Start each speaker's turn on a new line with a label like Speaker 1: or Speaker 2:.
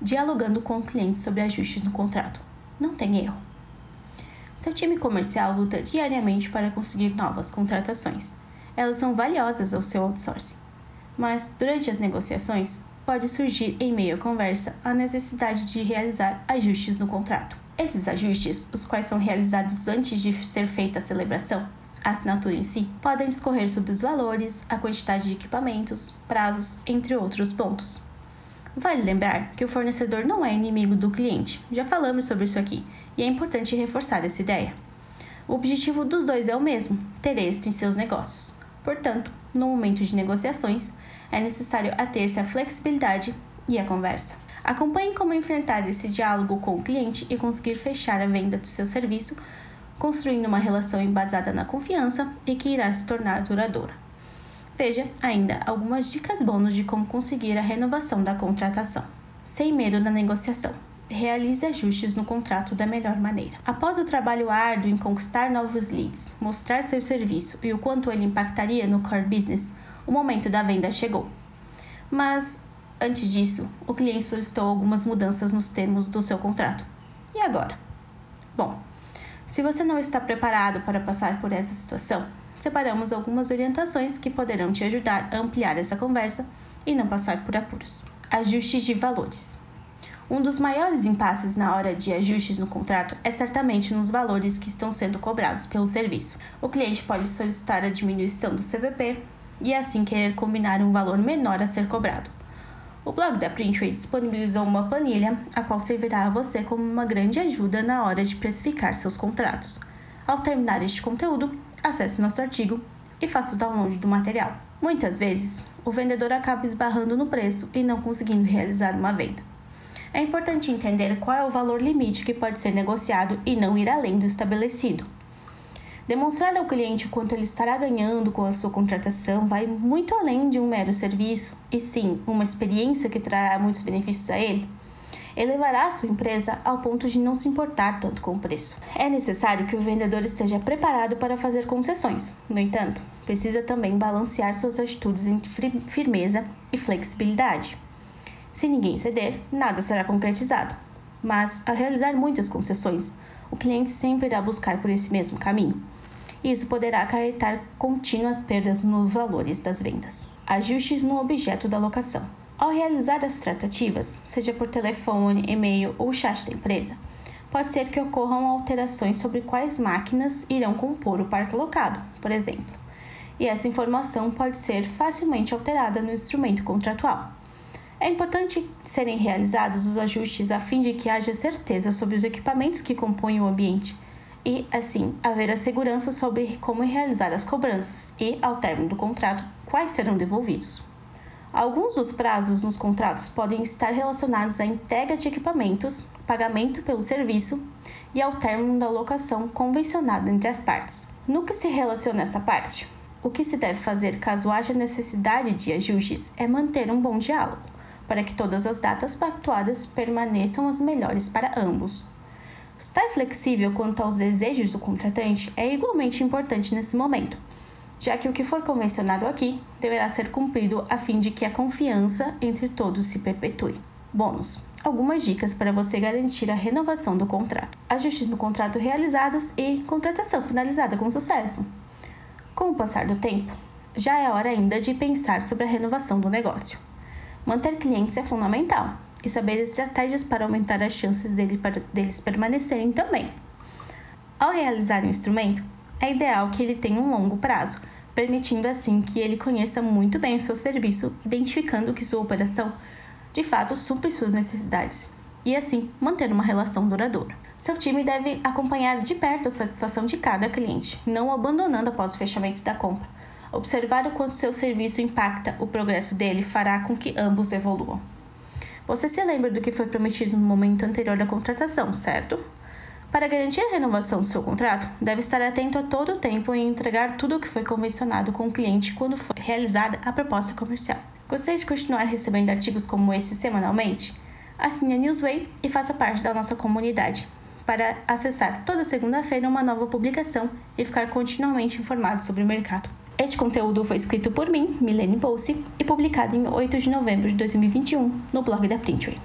Speaker 1: dialogando com o cliente sobre ajustes no contrato. Não tem erro. Seu time comercial luta diariamente para conseguir novas contratações. Elas são valiosas ao seu outsourcing. Mas, durante as negociações, pode surgir em meio à conversa a necessidade de realizar ajustes no contrato. Esses ajustes, os quais são realizados antes de ser feita a celebração, a assinatura em si, podem discorrer sobre os valores, a quantidade de equipamentos, prazos, entre outros pontos. Vale lembrar que o fornecedor não é inimigo do cliente, já falamos sobre isso aqui, e é importante reforçar essa ideia. O objetivo dos dois é o mesmo: ter êxito em seus negócios. Portanto, no momento de negociações, é necessário ater-se à flexibilidade e à conversa. Acompanhe como enfrentar esse diálogo com o cliente e conseguir fechar a venda do seu serviço, construindo uma relação embasada na confiança e que irá se tornar duradoura. Veja ainda algumas dicas bônus de como conseguir a renovação da contratação. Sem medo da negociação. Realize ajustes no contrato da melhor maneira. Após o trabalho árduo em conquistar novos leads, mostrar seu serviço e o quanto ele impactaria no core business, o momento da venda chegou. Mas Antes disso, o cliente solicitou algumas mudanças nos termos do seu contrato. E agora? Bom, se você não está preparado para passar por essa situação, separamos algumas orientações que poderão te ajudar a ampliar essa conversa e não passar por apuros. Ajustes de valores. Um dos maiores impasses na hora de ajustes no contrato é certamente nos valores que estão sendo cobrados pelo serviço. O cliente pode solicitar a diminuição do CVP e assim querer combinar um valor menor a ser cobrado. O blog da Printway disponibilizou uma planilha, a qual servirá a você como uma grande ajuda na hora de precificar seus contratos. Ao terminar este conteúdo, acesse nosso artigo e faça o download do material. Muitas vezes, o vendedor acaba esbarrando no preço e não conseguindo realizar uma venda. É importante entender qual é o valor limite que pode ser negociado e não ir além do estabelecido. Demonstrar ao cliente o quanto ele estará ganhando com a sua contratação vai muito além de um mero serviço, e sim uma experiência que trará muitos benefícios a ele. Elevará sua empresa ao ponto de não se importar tanto com o preço. É necessário que o vendedor esteja preparado para fazer concessões. No entanto, precisa também balancear suas atitudes entre firmeza e flexibilidade. Se ninguém ceder, nada será concretizado. Mas, ao realizar muitas concessões, o cliente sempre irá buscar por esse mesmo caminho isso poderá acarretar contínuas perdas nos valores das vendas. Ajustes no objeto da locação. Ao realizar as tratativas, seja por telefone, e-mail ou chat da empresa, pode ser que ocorram alterações sobre quais máquinas irão compor o parque locado, por exemplo. E essa informação pode ser facilmente alterada no instrumento contratual. É importante serem realizados os ajustes a fim de que haja certeza sobre os equipamentos que compõem o ambiente e, assim, haver a segurança sobre como realizar as cobranças e, ao término do contrato, quais serão devolvidos. Alguns dos prazos nos contratos podem estar relacionados à entrega de equipamentos, pagamento pelo serviço e ao término da locação convencionada entre as partes. No que se relaciona a essa parte, o que se deve fazer caso haja necessidade de ajustes é manter um bom diálogo, para que todas as datas pactuadas permaneçam as melhores para ambos, Estar flexível quanto aos desejos do contratante é igualmente importante nesse momento, já que o que for convencionado aqui deverá ser cumprido a fim de que a confiança entre todos se perpetue. Bônus: algumas dicas para você garantir a renovação do contrato, ajustes no contrato realizados e contratação finalizada com sucesso. Com o passar do tempo, já é hora ainda de pensar sobre a renovação do negócio. Manter clientes é fundamental, e saber estratégias para aumentar as chances deles permanecerem também. Ao realizar um instrumento, é ideal que ele tenha um longo prazo, permitindo assim que ele conheça muito bem o seu serviço, identificando que sua operação de fato supre suas necessidades e assim manter uma relação duradoura. Seu time deve acompanhar de perto a satisfação de cada cliente, não abandonando após o fechamento da compra. Observar o quanto seu serviço impacta o progresso dele fará com que ambos evoluam. Você se lembra do que foi prometido no momento anterior da contratação, certo? Para garantir a renovação do seu contrato, deve estar atento a todo o tempo em entregar tudo o que foi convencionado com o cliente quando for realizada a proposta comercial. Gostaria de continuar recebendo artigos como esse semanalmente? Assine a Newsway e faça parte da nossa comunidade para acessar toda segunda-feira uma nova publicação e ficar continuamente informado sobre o mercado. Este conteúdo foi escrito por mim, Milene Bolsi, e publicado em 8 de novembro de 2021 no blog da Printway.